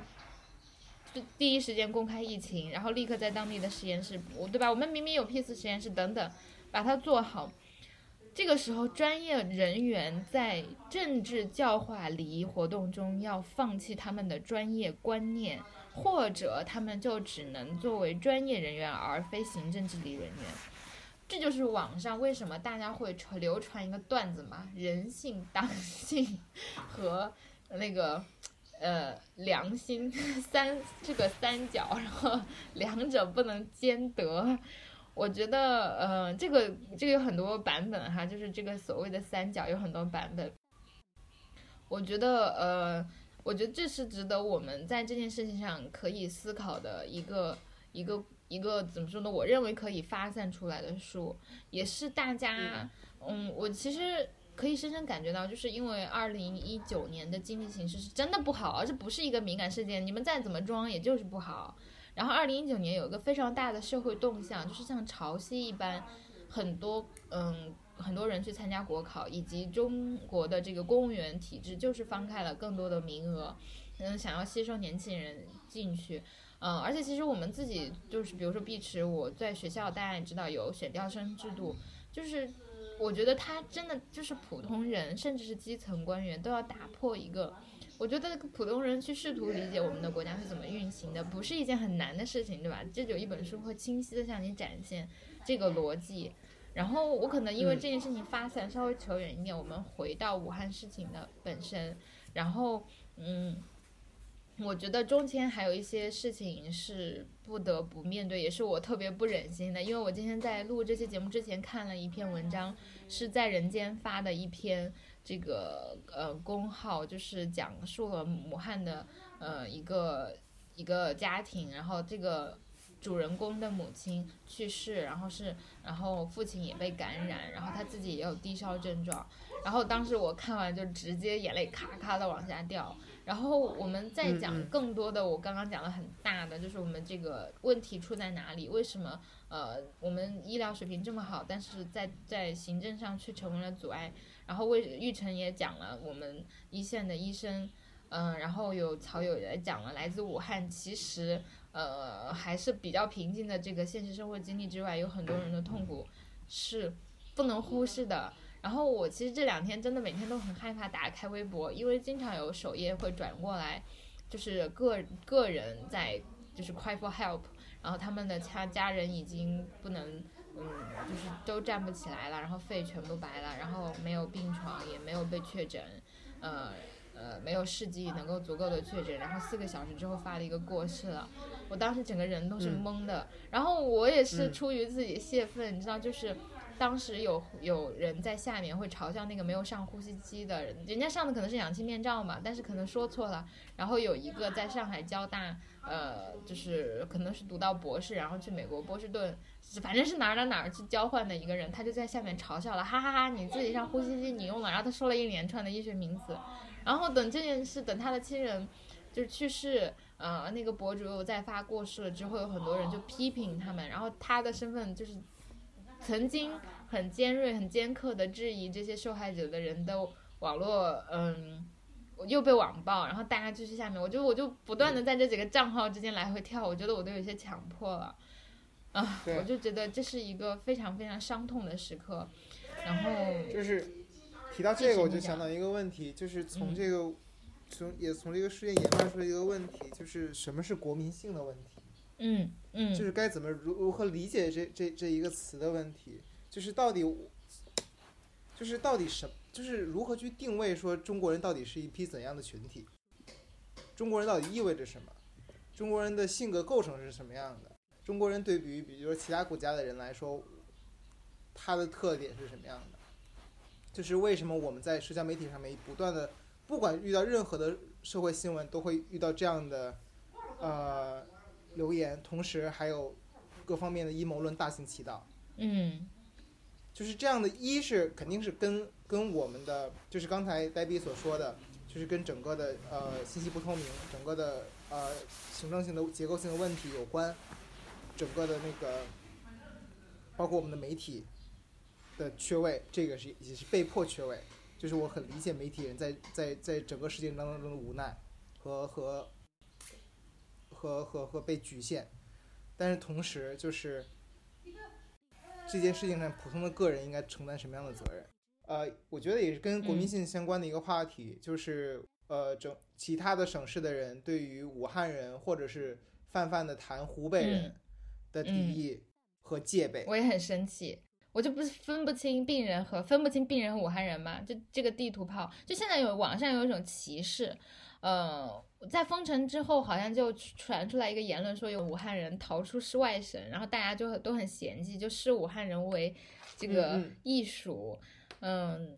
第一时间公开疫情，然后立刻在当地的实验室，对吧？我们明明有 P 四实验室等等，把它做好。这个时候，专业人员在政治教化礼仪活动中要放弃他们的专业观念，或者他们就只能作为专业人员而非行政治理人员。这就是网上为什么大家会传流传一个段子嘛，人性、党性 和那个呃良心 三这个三角，然后两者不能兼得。我觉得，呃，这个这个有很多版本哈，就是这个所谓的三角有很多版本。我觉得，呃，我觉得这是值得我们在这件事情上可以思考的一个一个一个怎么说呢？我认为可以发散出来的书，也是大家，嗯，我其实可以深深感觉到，就是因为二零一九年的经济形势是真的不好，而这不是一个敏感事件，你们再怎么装，也就是不好。然后二零一九年有一个非常大的社会动向，就是像潮汐一般，很多嗯。很多人去参加国考，以及中国的这个公务员体制就是放开了更多的名额，嗯，想要吸收年轻人进去，嗯，而且其实我们自己就是，比如说碧池，我在学校大家也知道有选调生制度，就是我觉得他真的就是普通人，甚至是基层官员都要打破一个，我觉得普通人去试图理解我们的国家是怎么运行的，不是一件很难的事情，对吧？这有一本书会清晰的向你展现这个逻辑。然后我可能因为这件事情发散稍微扯远一点，我们回到武汉事情的本身。然后，嗯，我觉得中间还有一些事情是不得不面对，也是我特别不忍心的。因为我今天在录这期节目之前看了一篇文章，是在人间发的一篇这个呃公号，就是讲述了武汉的呃一个一个家庭，然后这个。主人公的母亲去世，然后是，然后父亲也被感染，然后他自己也有低烧症状，然后当时我看完就直接眼泪咔咔的往下掉。然后我们再讲更多的，我刚刚讲了很大的，就是我们这个问题出在哪里？为什么呃我们医疗水平这么好，但是在在行政上却成为了阻碍？然后魏玉成也讲了我们一线的医生，嗯，然后有曹友也讲了来自武汉，其实。呃，还是比较平静的这个现实生活经历之外，有很多人的痛苦是不能忽视的。然后我其实这两天真的每天都很害怕打开微博，因为经常有首页会转过来，就是个个人在就是 cry for help，然后他们的家家人已经不能，嗯，就是都站不起来了，然后肺全部白了，然后没有病床，也没有被确诊，呃呃，没有试剂能够足够的确诊，然后四个小时之后发了一个过世了。我当时整个人都是懵的，然后我也是出于自己泄愤，你知道，就是当时有有人在下面会嘲笑那个没有上呼吸机的人，人家上的可能是氧气面罩嘛，但是可能说错了。然后有一个在上海交大，呃，就是可能是读到博士，然后去美国波士顿，反正是哪儿哪哪儿去交换的一个人，他就在下面嘲笑了，哈哈哈，你自己上呼吸机你用了，然后他说了一连串的医学名词，然后等这件事，等他的亲人就是去世。呃，那个博主在发过世了之后，有很多人就批评他们，然后他的身份就是曾经很尖锐、很尖刻的质疑这些受害者的人的网络，嗯，又被网暴，然后大家继续下面，我就我就不断的在这几个账号之间来回跳，我觉得我都有些强迫了，啊，我就觉得这是一个非常非常伤痛的时刻，然后就是提到这个，我就想到一个问题，就是从这个。从也从这个事件研发出了一个问题，就是什么是国民性的问题？嗯就是该怎么如如何理解这这这一个词的问题？就是到底，就是到底什，就是如何去定位说中国人到底是一批怎样的群体？中国人到底意味着什么？中国人的性格构成是什么样的？中国人对比于比如说其他国家的人来说，他的特点是什么样的？就是为什么我们在社交媒体上面不断的。不管遇到任何的社会新闻，都会遇到这样的呃留言，同时还有各方面的阴谋论大行其道。嗯，就是这样的，一是肯定是跟跟我们的，就是刚才呆逼所说的，就是跟整个的呃信息不透明，整个的呃行政性的结构性的问题有关，整个的那个包括我们的媒体的缺位，这个是也是被迫缺位。就是我很理解媒体人在在在整个事件当中的无奈和和和和和被局限，但是同时就是这件事情上普通的个人应该承担什么样的责任？呃，我觉得也是跟国民性相关的一个话题，就是呃，整其他的省市的人对于武汉人或者是泛泛的谈湖北人的敌意和戒备，我也很生气。我就不是分不清病人和分不清病人和武汉人嘛？就这个地图炮，就现在有网上有一种歧视，呃，在封城之后，好像就传出来一个言论，说有武汉人逃出是外省，然后大家就都很嫌弃，就视武汉人为这个艺术，嗯，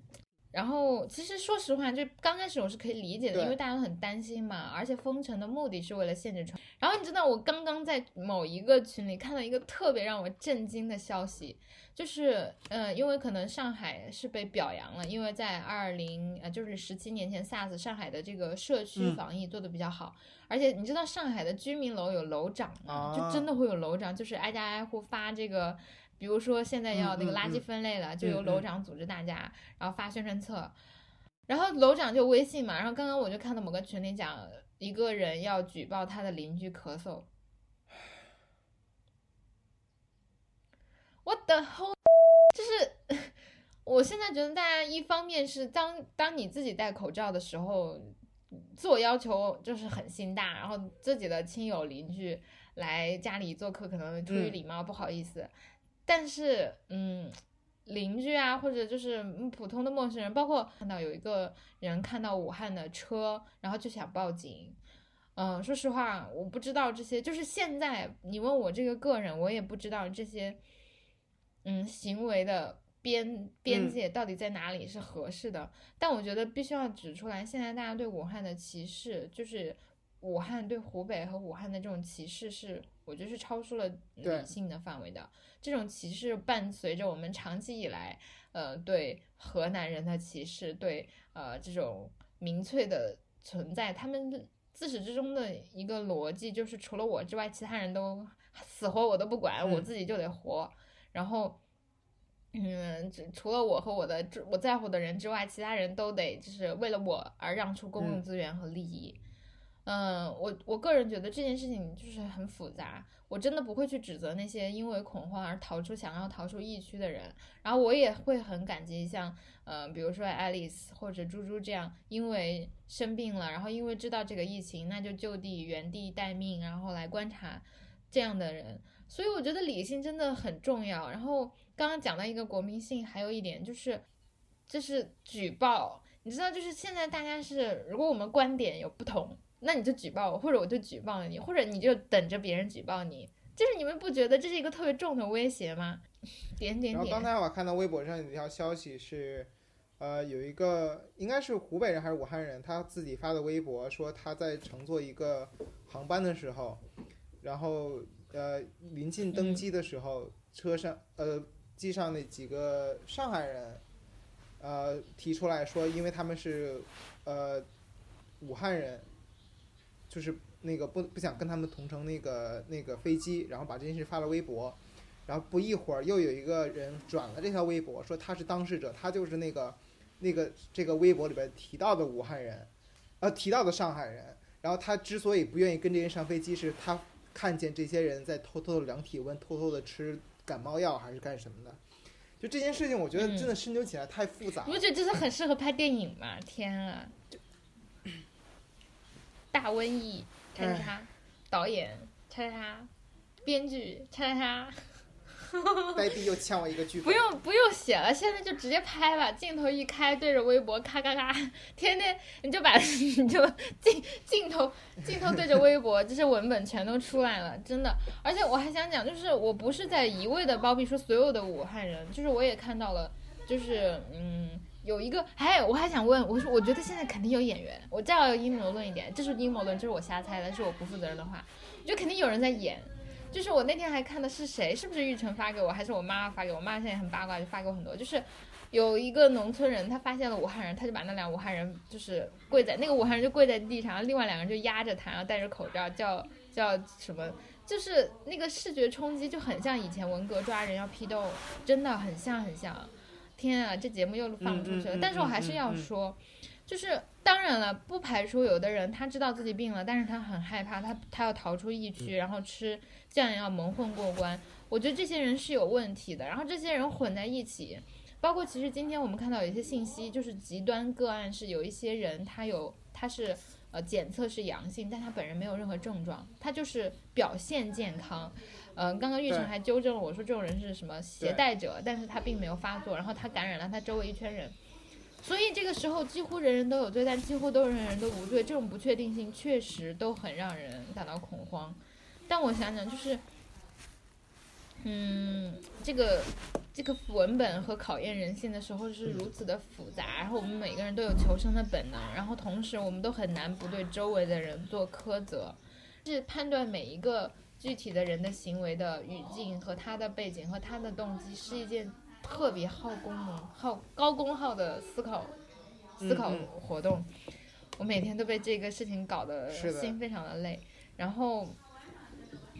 然后其实说实话，就刚开始我是可以理解的，因为大家都很担心嘛，而且封城的目的是为了限制传。然后你知道，我刚刚在某一个群里看到一个特别让我震惊的消息，就是呃，因为可能上海是被表扬了，因为在二零呃就是十七年前 SARS 上海的这个社区嗯防疫做的比较好，而且你知道上海的居民楼有楼长吗？啊就真的会有楼长，就是挨家挨户发这个。比如说现在要那个垃圾嗯分类了，就由楼长组织大家，然后发宣传册，然后楼长就微信嘛，然后刚刚我就看到某个群里讲，一个人要举报他的邻居咳嗽。What the whole？就是 我现在觉得大家一方面是当当你自己戴口罩的时候，自我要求就是很心大，然后自己的亲友邻居来家里做客，可能出于嗯礼貌、不好意思，但是嗯。邻居啊，或者就是嗯普通的陌生人，包括看到有一个人看到武汉的车，然后就想报警。嗯，说实话，我不知道这些，就是现在你问我这个个人，我也不知道这些，嗯，行为的边边嗯界到底在哪里是合适的。但我觉得必须要指出来，现在大家对武汉的歧视，就是武汉对湖北和武汉的这种歧视是，我觉得是超出了对理性的范围的。这种歧视伴随着我们长期以来，呃，对河南人的歧视，对呃这种民粹的存在，他们自始至终的一个逻辑就是，除了我之外，其他人都死活我都不管，我嗯自己就得活。然后，嗯，只除了我和我的我在乎的人之外，其他人都得就是为了我而让出公共嗯资源和利益。嗯，嗯我我个人觉得这件事情就是很复杂，我真的不会去指责那些因为恐慌而逃出想要逃出疫区的人，然后我也会很感激像呃，比如说爱丽丝或者猪猪这样，因为生病了，然后因为知道这个疫情，那就就地原地待命，然后来观察这样的人，所以我觉得理性真的很重要。然后刚刚讲到一个国民性，还有一点就是，就是举报，你知道，就是现在大家是，如果我们观点有不同。那你就举报我，或者我就举报你，或者你就等着别人举报你，就是你们不觉得这是一个特别重的威胁吗？点点然后刚，才我看到微博上有一条消息是，呃，有一个应该是湖北人还是武汉人，他自己发的微博说他在乘坐一个航班的时候，然后呃临近登机的时候，车上呃机上那几个上海人，呃提出来说，因为他们是呃武汉人，就是那个不不想跟他们同乘那个那个飞机，然后把这件事发了微博。然后不一会儿又有一个人转了这条微博，说他是当事者，他就是那个那个这个微博里边提到的武汉人，呃提到的上海人。然后他之所以不愿意跟这些人上飞机，是他看见这些人在偷偷的量体温，偷偷的吃感冒药还是干什么的。就这件事情，我觉得真的深究起来太复杂了。你不觉得这是很适合拍电影吗？天啊，就大瘟疫，叉叉叉，导演，叉叉叉，编剧，叉叉叉。呆逼又欠我一个剧本。不用不用写了，现在就直接拍吧，镜头一开，对着微博咔咔咔，天天你就把你就镜镜头镜头对着微博，这些文本全都出来了，真的。而且我还想讲，就是我不是在一味的包庇说所有的武汉人，就是我也看到了，就是嗯。有一个，还我还想问，我说我觉得现在肯定有演员，我再要阴谋论一点，这是阴谋论，这是我瞎猜的，是我不负责任的话，我觉得肯定有人在演，就是我那天还看的是谁，是不是玉成发给我，还是我妈妈发给我？我妈现在也很八卦，就发给我很多。就是有一个农村人，他发现了武汉人，他就把那俩武汉人就是跪在那个武汉人就跪在地上，另外两个人就压着他，然后戴着口罩，叫叫什么？就是那个视觉冲击就很像以前文革抓人要批斗，真的很像很像。天啊，这节目又放出去了，但是我还是要说。就是当然了，不排除有的人他知道自己病了，但是他很害怕，他他要逃出疫区，然后吃酱要蒙混过关。我觉得这些人是有问题的，然后这些人混在一起，包括其实今天我们看到有一些信息，就是极端个案是有一些人他有他是呃检测是阳性，但他本人没有任何症状，他就是表现健康。嗯、呃，刚刚玉成还纠正了我说这种人是什么携带者，但是他并没有发作，然后他感染了他周围一圈人。所以这个时候几乎人人都有罪，但几乎都人人都无罪，这种不确定性确实都很让人感到恐慌。但我想想，就是，嗯，这个这个文本和考验人性的时候是如此的复杂，然后我们每个人都有求生的本能，然后同时我们都很难不对周围的人做苛责，是判断每一个具体的人的行为的语境和他的背景和他的动机是一件特别耗功能、耗高功耗的思考思考嗯。活动。我每天都被这个事情搞得心非常的累，然后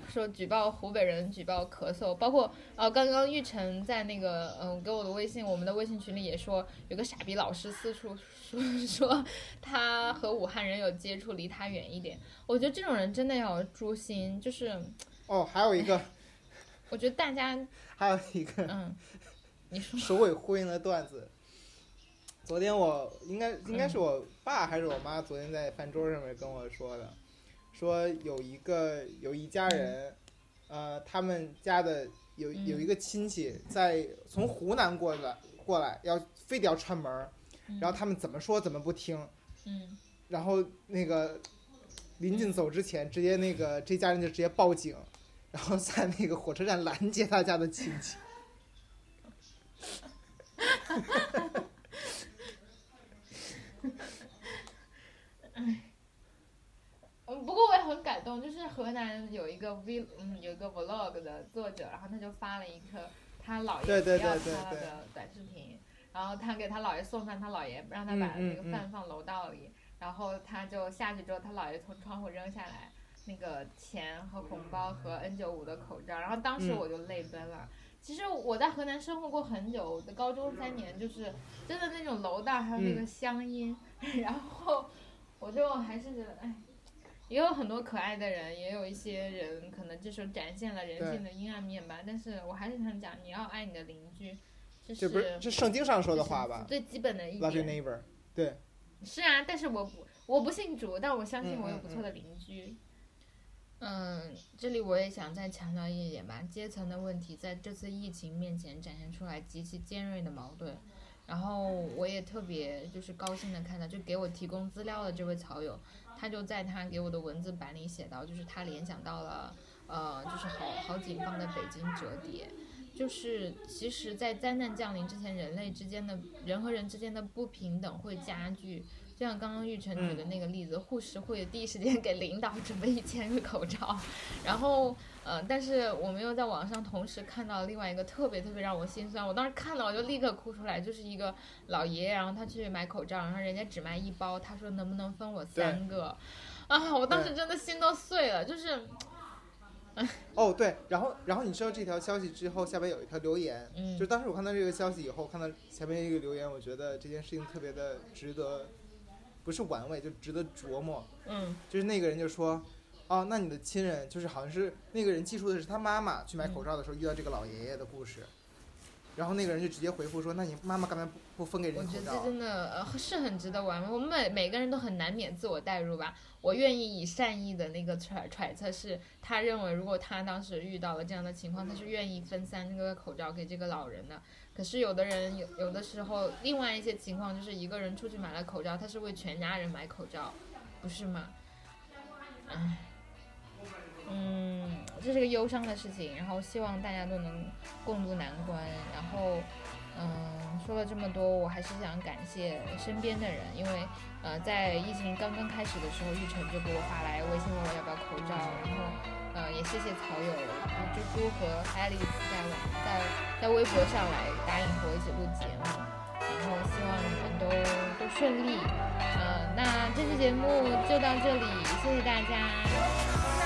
说举报湖北人举报咳嗽，包括呃刚刚玉成在那个嗯、给我的微信，我们的微信群里也说有个傻逼老师四处说 说他和武汉人有接触，离他远一点。我觉得这种人真的要诛心，就是哦，还有一个，我觉得大家 还有一个嗯，你说首尾呼应的段子。昨天我应该应该是我爸还是我妈昨天在饭桌上面跟我说的，说有一个有一家人，呃，他们家的有嗯有一个亲戚在从湖南过来过来，要非得要串门儿，然后他们怎么说怎么不听，嗯。然后那个临近走之前，直接那个这家人就直接报警，然后在那个火车站拦截他家的亲戚。嗯，不过我也很感动，就是河南有一个 v 嗯有一个 vlog 的作者，然后他就发了一个他姥爷不要他的短视频，然后他给他姥爷送饭，他姥爷让他把那个嗯饭放楼道里，然后他就下去之后，他姥爷从窗户扔下来那个钱和红包和 N 9 5的口罩，然后当时嗯我就泪奔了。其实我在河南生活过很久，我的高中三年就是真的那种楼道还有那个嗯乡音，然后我就还是觉得哎。也有很多可爱的人，也有一些人可能这时候展现了人性的阴暗面吧。但是我还是想讲，你要爱你的邻居，这这不是是这圣经上说的话吧最基本的一？Love your 点。neighbor。对，是啊，但是我不我不信主，但我相信我有不错的邻居。嗯，这里我也想再强调一点吧，阶层的问题在这次疫情面前展现出来极其尖锐的矛盾。然后我也特别就是高兴的看到，就给我提供资料的这位草友，他就在他给我的文字版里写到，就是他联想到了，呃，就是好好警方的北京折叠，就是其实，在灾难降临之前，人类之间的人和人之间的不平等会加剧。就像刚刚玉成举的那个例子，护士会第一时间给领导准备一千个口罩，然后，呃，但是我们又在网上同时看到另外一个特别特别让我心酸，我当时看到我就立刻哭出来，就是一个老爷爷，然后他去买口罩，然后人家只卖一包，他说能不能分我三个，啊，我当时真的心都碎了，就是，哦对，然后然后你知道这条消息之后，下边有一条留言，嗯就当时我看到这个消息以后，看到前面一个留言，我觉得这件事情特别的值得，不是玩味，就值得琢磨。嗯就是那个人就说，哦，那你的亲人就是好像是那个人记述的是他妈妈去买口罩的时候遇到这个老爷爷的故事，然后那个人就直接回复说，那你妈妈干嘛不不分给人口罩？觉得这真的呃是很值得玩味。我们每每个人都很难免自我代入吧。我愿意以善意的那个揣揣测是，他认为如果他当时遇到了这样的情况，他是愿意分三个口罩给这个老人的。可是有的人有有的时候，另外一些情况就是一个人出去买了口罩，他是为全家人买口罩，不是吗？唉，嗯，这是个忧伤的事情，然后希望大家都能共度难关，然后。嗯，说了这么多，我还是想感谢身边的人，因为呃，在疫情刚刚开始的时候，玉成就给我发来微信问我要不要口罩，然后呃，也谢谢草友猪猪和爱丽丝在网在在微博上来答应和我一起录节目，然后希望你们都都顺利。呃，那这期节目就到这里，谢谢大家。